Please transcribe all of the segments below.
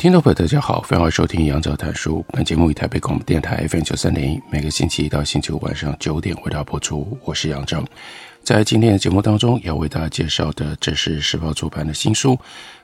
听众朋友，大家好，欢迎收听杨照谈书。本节目以台北广播电台 FM 九三点一，每个星期一到星期五晚上九点为大家播出。我是杨照，在今天的节目当中，要为大家介绍的，这是时报出版的新书，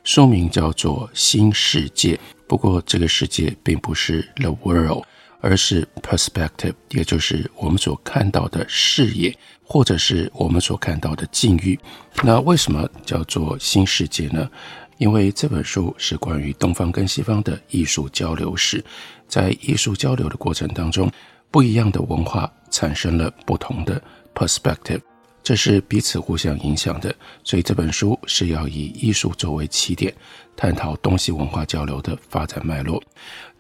书名叫做《新世界》。不过，这个世界并不是 The World，而是 Perspective，也就是我们所看到的视野，或者是我们所看到的境遇。那为什么叫做新世界呢？因为这本书是关于东方跟西方的艺术交流史，在艺术交流的过程当中，不一样的文化产生了不同的 perspective，这是彼此互相影响的。所以这本书是要以艺术作为起点，探讨东西文化交流的发展脉络。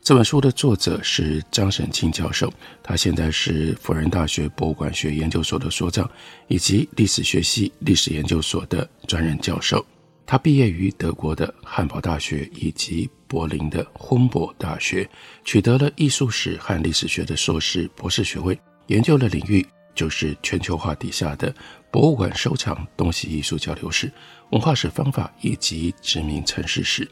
这本书的作者是张沈清教授，他现在是辅仁大学博物馆学研究所的所长，以及历史学系历史研究所的专任教授。他毕业于德国的汉堡大学以及柏林的洪堡大学，取得了艺术史和历史学的硕士、博士学位，研究的领域就是全球化底下的博物馆收藏、东西艺术交流史、文化史方法以及殖民城市史。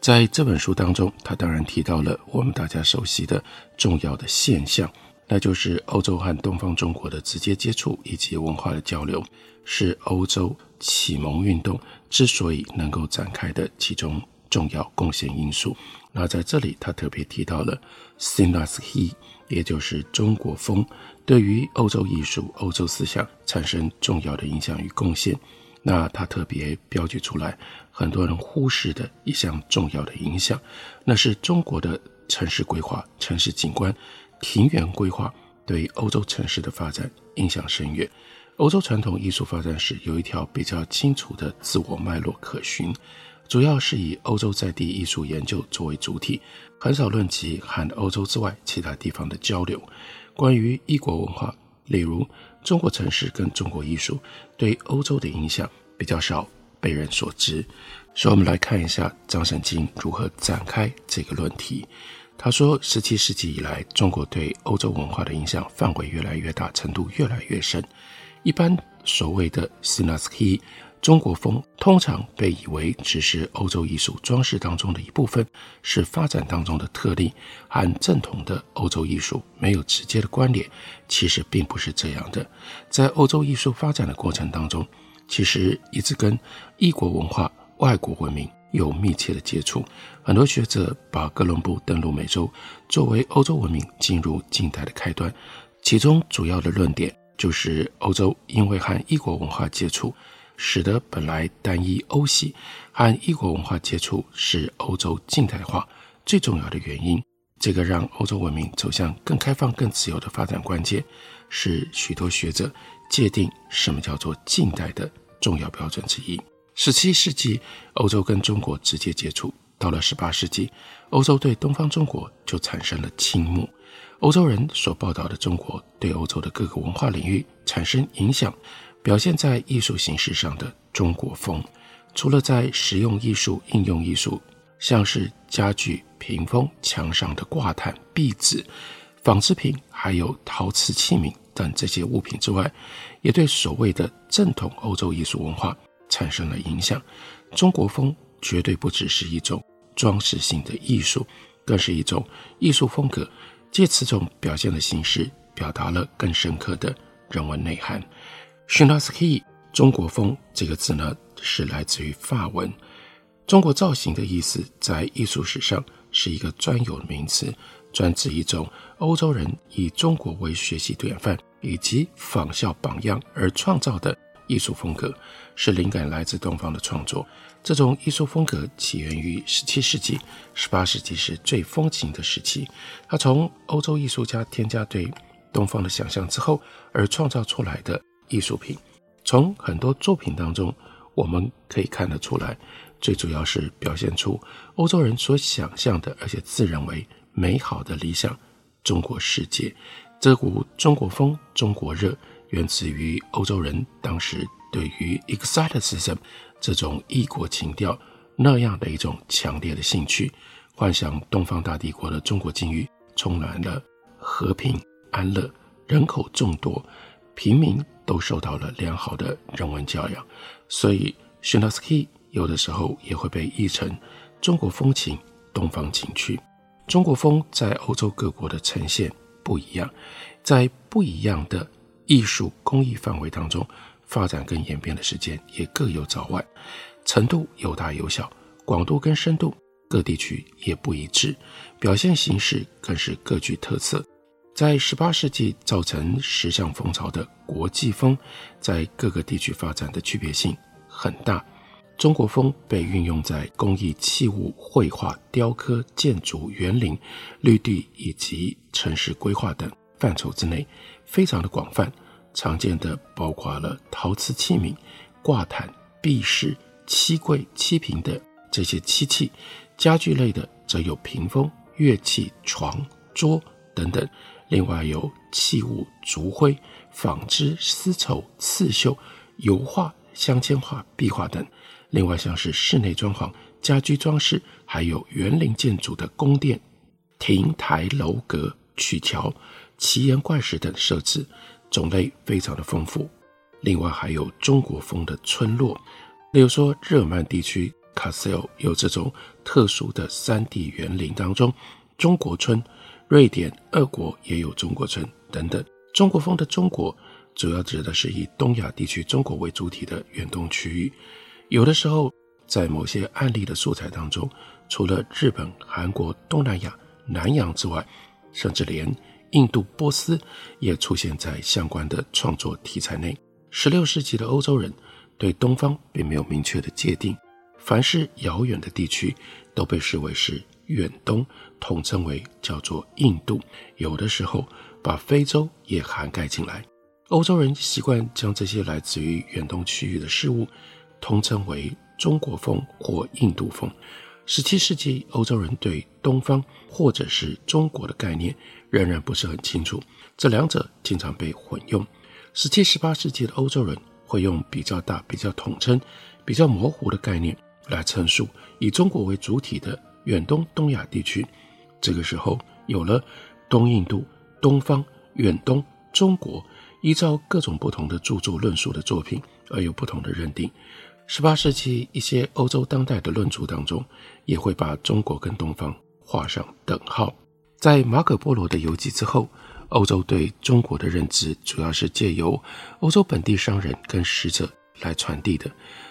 在这本书当中，他当然提到了我们大家熟悉的重要的现象，那就是欧洲和东方中国的直接接触以及文化的交流，是欧洲启蒙运动之所以能够展开的其中重要贡献因素。那在这里，他特别提到了 s i n a s h e 也就是中国风，对于欧洲艺术、欧洲思想产生重要的影响与贡献。那他特别标举出来，很多人忽视的一项重要的影响，那是中国的城市规划、城市景观、庭园规划对欧洲城市的发展影响深远。欧洲传统艺术发展史有一条比较清楚的自我脉络可循，主要是以欧洲在地艺术研究作为主体，很少论及和欧洲之外其他地方的交流。关于异国文化，例如中国城市跟中国艺术对欧洲的影响，比较少被人所知。所以，我们来看一下张沈清如何展开这个论题。他说，十七世纪以来，中国对欧洲文化的影响范围越来越大，程度越来越深。一般所谓的 Sinaski 中国风，通常被以为只是欧洲艺术装饰当中的一部分，是发展当中的特例，和正统的欧洲艺术没有直接的关联。其实并不是这样的，在欧洲艺术发展的过程当中，其实一直跟异国文化、外国文明有密切的接触。很多学者把哥伦布登陆美洲作为欧洲文明进入近代的开端，其中主要的论点。就是欧洲因为和异国文化接触，使得本来单一欧系和异国文化接触是欧洲近代化最重要的原因。这个让欧洲文明走向更开放、更自由的发展关键，是许多学者界定什么叫做近代的重要标准之一。十七世纪，欧洲跟中国直接接触；到了十八世纪，欧洲对东方中国就产生了倾慕。欧洲人所报道的中国对欧洲的各个文化领域产生影响，表现在艺术形式上的中国风，除了在实用艺术、应用艺术，像是家具、屏风、墙上的挂毯、壁纸、纺织品，还有陶瓷器皿等这些物品之外，也对所谓的正统欧洲艺术文化产生了影响。中国风绝对不只是一种装饰性的艺术，更是一种艺术风格。借此种表现的形式，表达了更深刻的人文内涵。Sinatsky 中国风这个字呢，是来自于法文。中国造型的意思，在艺术史上是一个专有名词，专指一种欧洲人以中国为学习典范以及仿效榜样而创造的艺术风格，是灵感来自东方的创作。这种艺术风格起源于十七世纪，十八世纪是最风情的时期。它从欧洲艺术家添加对东方的想象之后而创造出来的艺术品。从很多作品当中，我们可以看得出来，最主要是表现出欧洲人所想象的，而且自认为美好的理想中国世界。这股中国风、中国热，源自于欧洲人当时对于 exoticism 这种异国情调那样的一种强烈的兴趣，幻想东方大帝国的中国境遇充满了和平安乐，人口众多，平民都受到了良好的人文教养，所以 Chinaski 有的时候也会被译成中国风情、东方情趣。中国风在欧洲各国的呈现不一样，在不一样的艺术工艺范围当中，发展跟演变的时间也各有早晚，程度有大有小，广度跟深度各地区也不一致，表现形式更是各具特色。在十八世纪造成时尚风潮的国际风，在各个地区发展的区别性很大。中国风被运用在工艺、器物、绘画、雕刻、建筑、园林、绿地以及城市规划等范畴之内，非常的广泛。常见的包括了陶瓷器皿、挂毯、壁饰、漆柜、漆瓶的这些漆器；家具类的则有屏风、乐器、床、桌等等。另外有器物、竹灰、纺织、丝绸、刺绣、油画、镶嵌画、壁画等。另外，像是室内装潢、家居装饰，还有园林建筑的宫殿、亭台楼阁、曲桥、奇岩怪石等设置，种类非常的丰富。另外，还有中国风的村落，例如说日耳曼地区卡塞尔有这种特殊的山地园林当中，中国村；瑞典、俄国也有中国村等等。中国风的中国，主要指的是以东亚地区中国为主体的远东区域。有的时候，在某些案例的素材当中，除了日本、韩国、东南亚、南洋之外，甚至连印度、波斯也出现在相关的创作题材内。十六世纪的欧洲人对东方并没有明确的界定，凡是遥远的地区都被视为是远东，统称为叫做印度。有的时候把非洲也涵盖进来。欧洲人习惯将这些来自于远东区域的事物。统称为中国风或印度风。十七世纪，欧洲人对东方或者是中国的概念仍然不是很清楚，这两者经常被混用。十七、十八世纪的欧洲人会用比较大、比较统称、比较模糊的概念来陈述以中国为主体的远东东亚地区。这个时候，有了东印度、东方、远东、中国，依照各种不同的著作论述的作品而有不同的认定。十八世纪，一些欧洲当代的论著当中，也会把中国跟东方画上等号。在马可波罗的游记之后，欧洲对中国的认知主要是借由欧洲本地商人跟使者来传递的。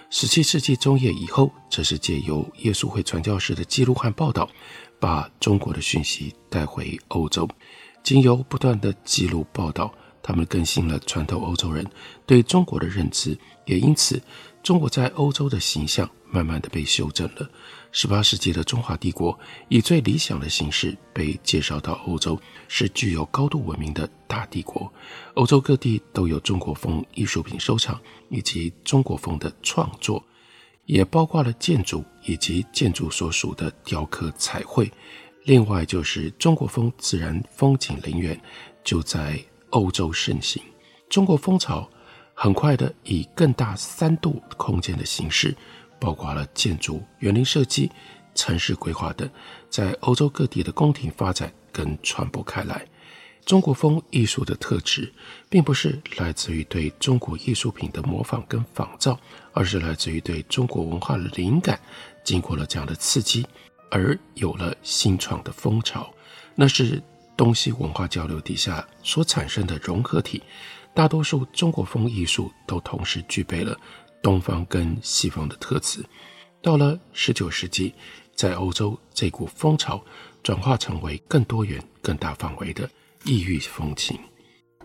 十七世纪中叶以后，则是借由耶稣会传教士的记录和报道，把中国的讯息带回欧洲。经由不断的记录报道，他们更新了穿透欧洲人对中国的认知，也因此。中国在欧洲的形象慢慢的被修正了。十八世纪的中华帝国以最理想的形式被介绍到欧洲，是具有高度文明的大帝国。欧洲各地都有中国风艺术品收藏，以及中国风的创作，也包括了建筑以及建筑所属的雕刻彩绘。另外就是中国风自然风景陵园就在欧洲盛行。中国风潮。很快的，以更大三度空间的形式，包括了建筑、园林设计、城市规划等，在欧洲各地的宫廷发展跟传播开来。中国风艺术的特质，并不是来自于对中国艺术品的模仿跟仿造，而是来自于对中国文化的灵感，经过了这样的刺激，而有了新创的风潮。那是东西文化交流底下所产生的融合体。大多数中国风艺术都同时具备了东方跟西方的特质。到了十九世纪，在欧洲这股风潮转化成为更多元、更大范围的异域风情。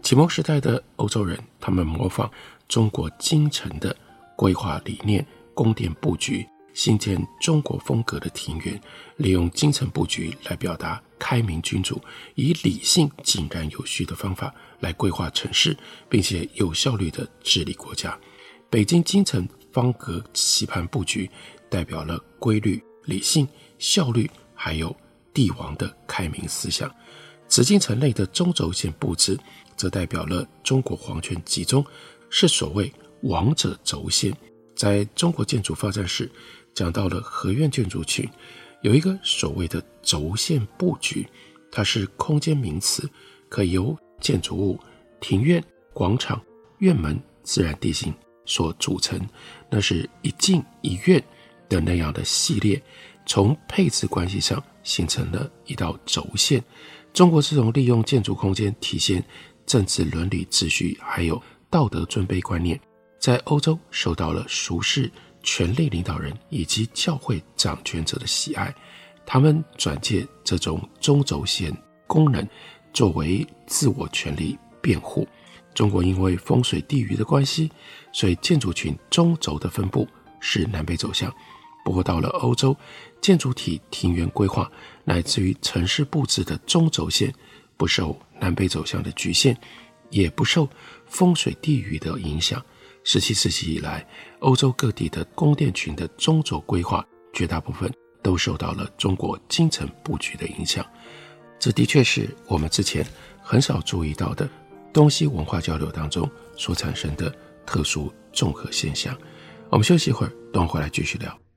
启蒙时代的欧洲人，他们模仿中国京城的规划理念、宫殿布局，新建中国风格的庭园，利用京城布局来表达开明君主以理性、井然有序的方法来规划城市，并且有效率地治理国家。北京京城方格棋盘布局，代表了规律、理性、效率，还有帝王的开明思想。紫禁城内的中轴线布置，则代表了中国皇权集中，是所谓王者轴线。在中国建筑发展史，讲到了合院建筑群，有一个所谓的轴线布局，它是空间名词，可由建筑物、庭院、广场、院门、自然地形所组成。那是一进一院的那样的系列，从配置关系上形成了一道轴线。中国这种利用建筑空间体现政治伦理秩序，还有道德尊卑观念。在欧洲受到了术士、权力领导人以及教会掌权者的喜爱，他们转借这种中轴线功能作为自我权力辩护。中国因为风水地域的关系，所以建筑群中轴的分布是南北走向。不过到了欧洲，建筑体庭园规划乃至于城市布置的中轴线不受南北走向的局限，也不受风水地域的影响。十七世纪以来，欧洲各地的宫殿群的中轴规划，绝大部分都受到了中国京城布局的影响。这的确是我们之前很少注意到的东西文化交流当中所产生的特殊综合现象。我们休息一会儿，等会回来继续聊。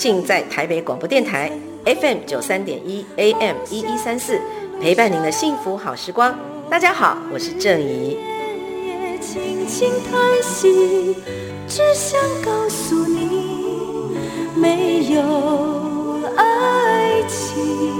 尽在台北广播电台 FM 九三点一 AM 一一三四，陪伴您的幸福好时光。大家好，我是郑怡。轻轻叹息，只想告诉你，没有爱情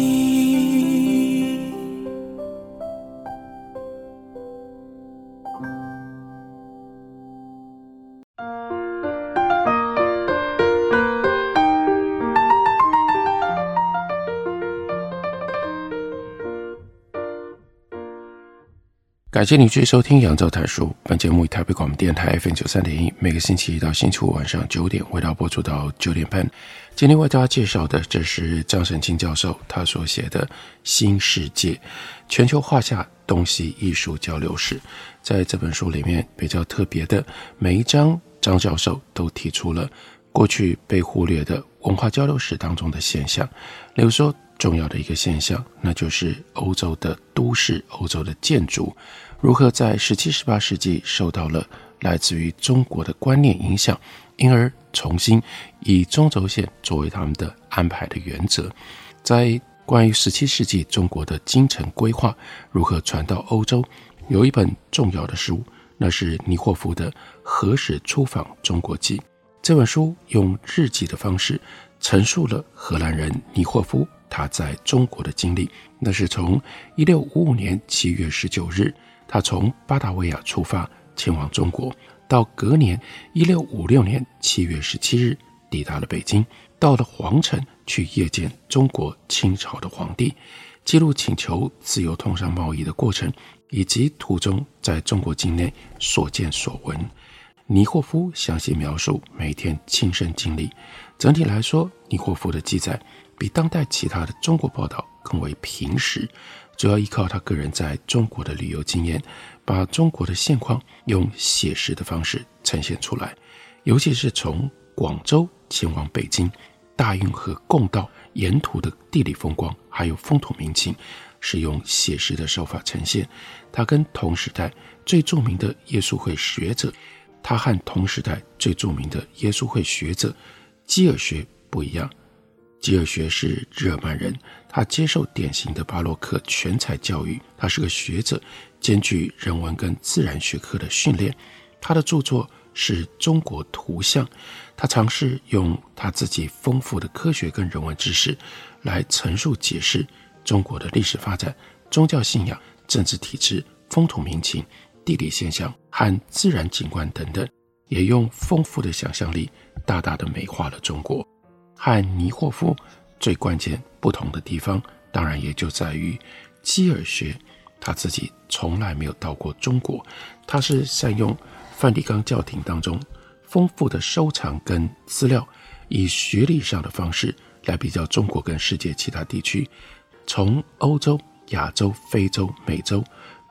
感谢你继续收听《杨照谈书》。本节目以台北广播电台 FM 九三点一，每个星期一到星期五晚上九点，为大家播出到九点半。今天为大家介绍的，这是张神清教授他所写的《新世界：全球画下东西艺术交流史》。在这本书里面，比较特别的，每一章张教授都提出了过去被忽略的文化交流史当中的现象，例如说，重要的一个现象，那就是欧洲的都市、欧洲的建筑。如何在十七、十八世纪受到了来自于中国的观念影响，因而重新以中轴线作为他们的安排的原则？在关于十七世纪中国的京城规划如何传到欧洲，有一本重要的书，那是尼霍夫的《何时出访中国记》。这本书用日记的方式陈述了荷兰人尼霍夫他在中国的经历，那是从一六五五年七月十九日。他从巴达维亚出发前往中国，到隔年一六五六年七月十七日抵达了北京，到了皇城去谒见中国清朝的皇帝，记录请求自由通商贸易的过程，以及途中在中国境内所见所闻。尼霍夫详细描述每天亲身经历。整体来说，尼霍夫的记载比当代其他的中国报道更为平实。主要依靠他个人在中国的旅游经验，把中国的现况用写实的方式呈现出来。尤其是从广州前往北京，大运河共道沿途的地理风光，还有风土民情，是用写实的手法呈现。他跟同时代最著名的耶稣会学者，他和同时代最著名的耶稣会学者基尔学不一样。基尔学是日耳曼人，他接受典型的巴洛克全才教育，他是个学者，兼具人文跟自然学科的训练。他的著作是中国图像，他尝试用他自己丰富的科学跟人文知识来陈述解释中国的历史发展、宗教信仰、政治体制、风土民情、地理现象和自然景观等等，也用丰富的想象力大大的美化了中国。和尼霍夫最关键不同的地方，当然也就在于基尔学他自己从来没有到过中国，他是善用梵蒂冈教廷当中丰富的收藏跟资料，以学历上的方式来比较中国跟世界其他地区，从欧洲、亚洲、非洲、美洲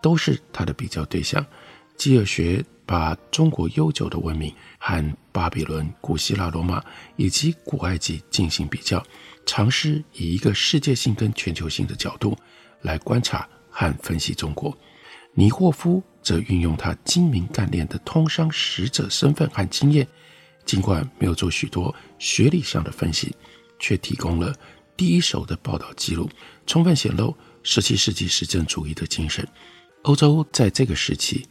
都是他的比较对象。基尔学把中国悠久的文明和巴比伦、古希腊、罗马以及古埃及进行比较，尝试以一个世界性跟全球性的角度来观察和分析中国。尼霍夫则运用他精明干练的通商使者身份和经验，尽管没有做许多学理上的分析，却提供了第一手的报道记录，充分显露十七世纪实证主义的精神。欧洲在这个时期。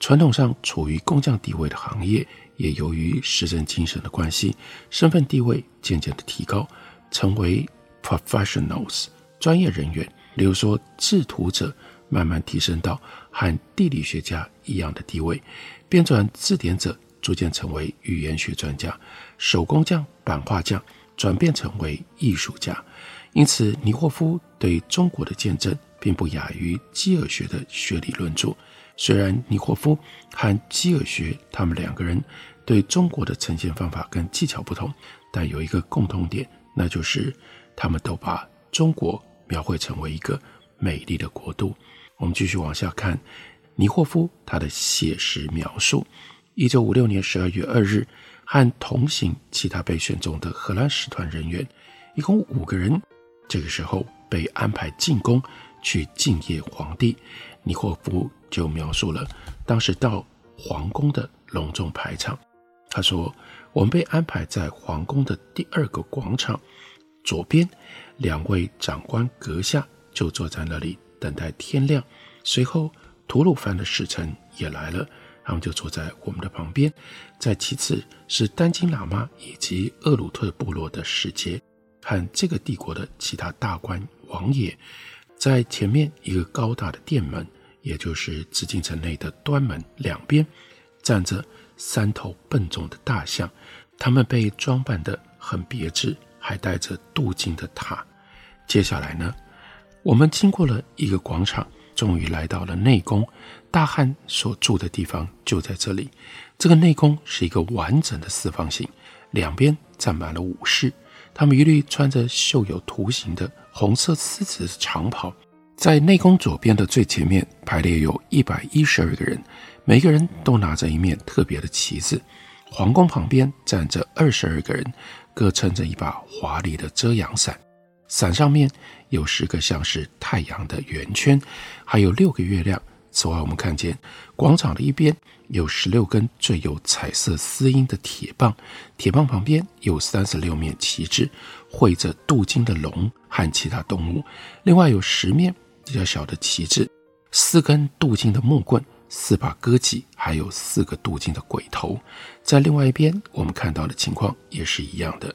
传统上处于工匠地位的行业，也由于实证精神的关系，身份地位渐渐的提高，成为 professionals 专业人员。例如说，制图者慢慢提升到和地理学家一样的地位，编纂字典者逐渐成为语言学专家，手工匠、版画匠转变成为艺术家。因此，尼霍夫对中国的见证并不亚于基尔学的学理论著。虽然尼霍夫和基尔学他们两个人对中国的呈现方法跟技巧不同，但有一个共同点，那就是他们都把中国描绘成为一个美丽的国度。我们继续往下看，尼霍夫他的写实描述：一九五六年十二月二日，和同行其他被选中的荷兰使团人员，一共五个人，这个时候被安排进宫去敬谒皇帝。尼霍夫就描述了当时到皇宫的隆重排场。他说：“我们被安排在皇宫的第二个广场，左边两位长官阁下就坐在那里等待天亮。随后，吐鲁番的使臣也来了，他们就坐在我们的旁边。再其次是丹津喇嘛以及厄鲁特部落的使节和这个帝国的其他大官王爷。”在前面一个高大的殿门，也就是紫禁城内的端门两边，站着三头笨重的大象，它们被装扮得很别致，还带着镀金的塔。接下来呢，我们经过了一个广场，终于来到了内宫。大汗所住的地方就在这里。这个内宫是一个完整的四方形，两边站满了武士。他们一律穿着绣有图形的红色丝质长袍，在内宫左边的最前面排列有一百一十二个人，每个人都拿着一面特别的旗子。皇宫旁边站着二十二个人，各撑着一把华丽的遮阳伞，伞上面有十个像是太阳的圆圈，还有六个月亮。此外，我们看见广场的一边有十六根缀有彩色丝印的铁棒，铁棒旁边有三十六面旗帜，绘着镀金的龙和其他动物。另外有十面比较小的旗帜，四根镀金的木棍，四把戈戟，还有四个镀金的鬼头。在另外一边，我们看到的情况也是一样的。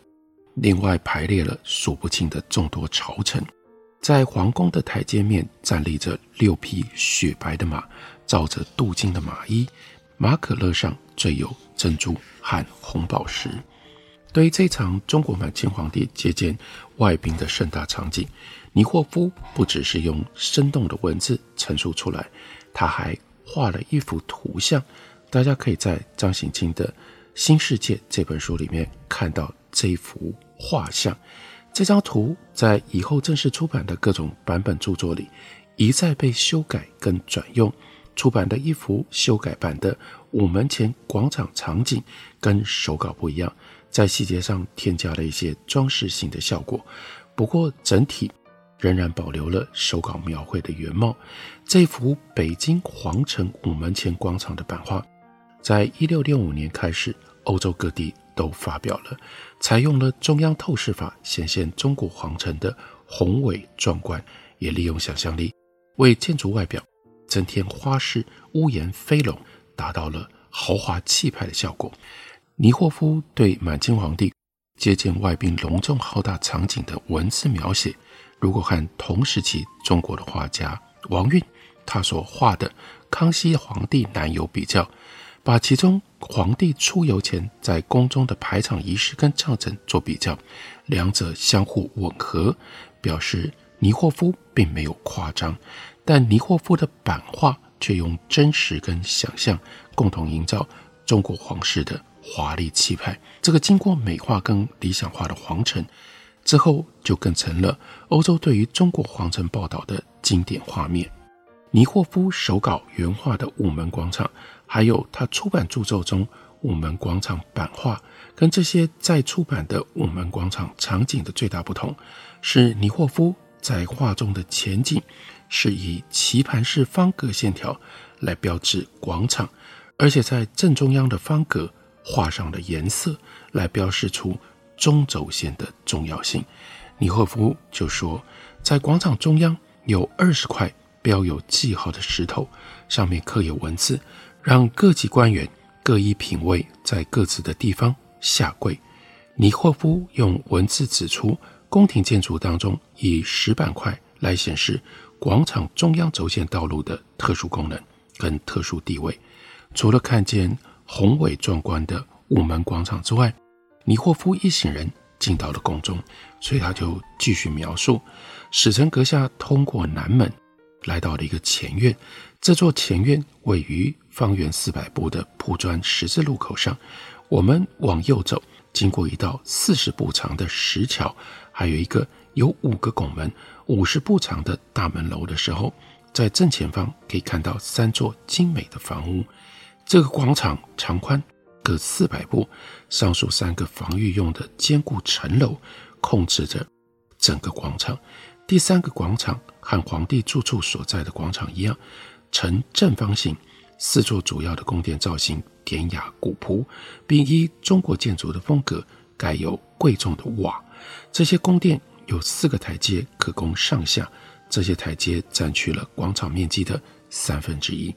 另外排列了数不清的众多朝臣。在皇宫的台阶面站立着六匹雪白的马，罩着镀金的马衣，马可勒上缀有珍珠和红宝石。对于这场中国满清皇帝接见外宾的盛大场景，尼霍夫不只是用生动的文字陈述出来，他还画了一幅图像。大家可以在张行清的《新世界》这本书里面看到这幅画像。这张图在以后正式出版的各种版本著作里，一再被修改跟转用。出版的一幅修改版的午门前广场场景跟手稿不一样，在细节上添加了一些装饰性的效果，不过整体仍然保留了手稿描绘的原貌。这幅北京皇城午门前广场的版画，在一六六五年开始，欧洲各地都发表了，采用了中央透视法，显现中国皇城的宏伟壮观，也利用想象力为建筑外表增添花式屋檐飞龙，达到了豪华气派的效果。尼霍夫对满清皇帝接见外宾隆重浩大场景的文字描写，如果和同时期中国的画家王运他所画的康熙皇帝南游比较，把其中皇帝出游前在宫中的排场仪式跟帐篷做比较，两者相互吻合，表示尼霍夫并没有夸张，但尼霍夫的版画却用真实跟想象共同营造中国皇室的。华丽气派，这个经过美化跟理想化的皇城，之后就更成了欧洲对于中国皇城报道的经典画面。尼霍夫手稿原画的午门广场，还有他出版著作中午门广场版画，跟这些再出版的午门广场场景的最大不同，是尼霍夫在画中的前景是以棋盘式方格线条来标志广场，而且在正中央的方格。画上的颜色来标示出中轴线的重要性。尼霍夫就说，在广场中央有二十块标有记号的石头，上面刻有文字，让各级官员各依品位在各自的地方下跪。尼霍夫用文字指出，宫廷建筑当中以石板块来显示广场中央轴线道路的特殊功能跟特殊地位。除了看见。宏伟壮观的午门广场之外，尼霍夫一行人进到了宫中，所以他就继续描述：使臣阁下通过南门，来到了一个前院。这座前院位于方圆四百步的铺砖十字路口上。我们往右走，经过一道四十步长的石桥，还有一个有五个拱门、五十步长的大门楼的时候，在正前方可以看到三座精美的房屋。这个广场长宽各四百步，上述三个防御用的坚固城楼控制着整个广场。第三个广场和皇帝住处所在的广场一样，呈正方形，四座主要的宫殿造型典雅古朴，并依中国建筑的风格盖有贵重的瓦。这些宫殿有四个台阶可供上下，这些台阶占据了广场面积的三分之一。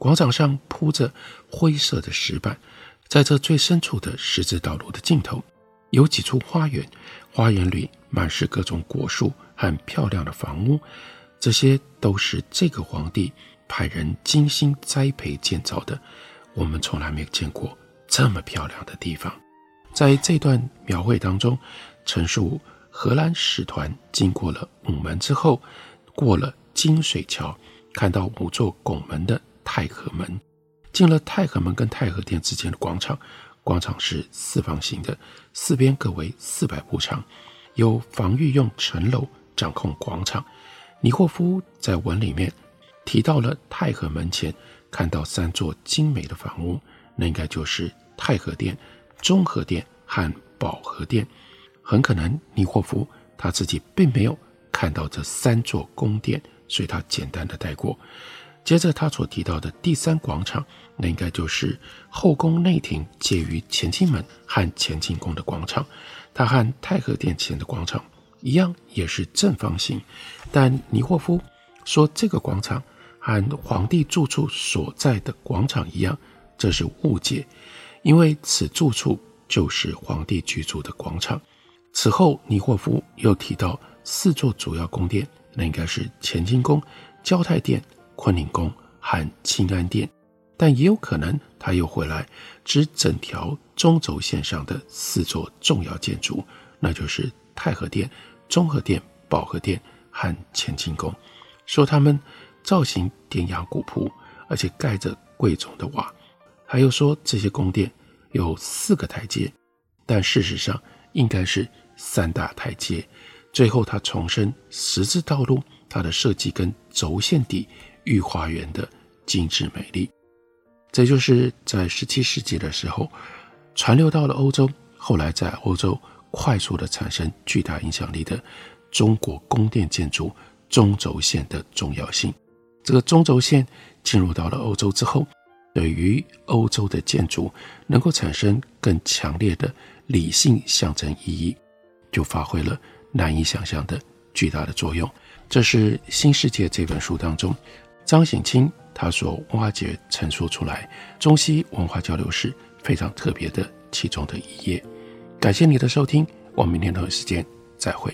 广场上铺着灰色的石板，在这最深处的十字道路的尽头，有几处花园，花园里满是各种果树和漂亮的房屋，这些都是这个皇帝派人精心栽培建造的。我们从来没有见过这么漂亮的地方。在这段描绘当中，陈述荷兰使团经过了午门之后，过了金水桥，看到五座拱门的。太和门，进了太和门跟太和殿之间的广场，广场是四方形的，四边各为四百步长，有防御用城楼掌控广场。尼霍夫在文里面提到了太和门前看到三座精美的房屋，那应该就是太和殿、中和殿和保和殿。很可能尼霍夫他自己并没有看到这三座宫殿，所以他简单的带过。接着他所提到的第三广场，那应该就是后宫内廷介于乾清门和乾清宫的广场。它和太和殿前的广场一样，也是正方形。但尼霍夫说这个广场和皇帝住处所在的广场一样，这是误解，因为此住处就是皇帝居住的广场。此后，尼霍夫又提到四座主要宫殿，那应该是乾清宫、交泰殿。坤宁宫和清安殿，但也有可能他又回来指整条中轴线上的四座重要建筑，那就是太和殿、中和殿、保和殿和乾清宫，说他们造型典雅古朴，而且盖着贵重的瓦。还又说这些宫殿有四个台阶，但事实上应该是三大台阶。最后他重申十字道路它的设计跟轴线底。御花园的精致美丽，这就是在十七世纪的时候传流到了欧洲，后来在欧洲快速的产生巨大影响力的中国宫殿建筑中轴线的重要性。这个中轴线进入到了欧洲之后，对于欧洲的建筑能够产生更强烈的理性象征意义，就发挥了难以想象的巨大的作用。这是《新世界》这本书当中张醒清他所挖掘、陈述出来中西文化交流史非常特别的其中的一页。感谢你的收听，我们明天同一时间再会。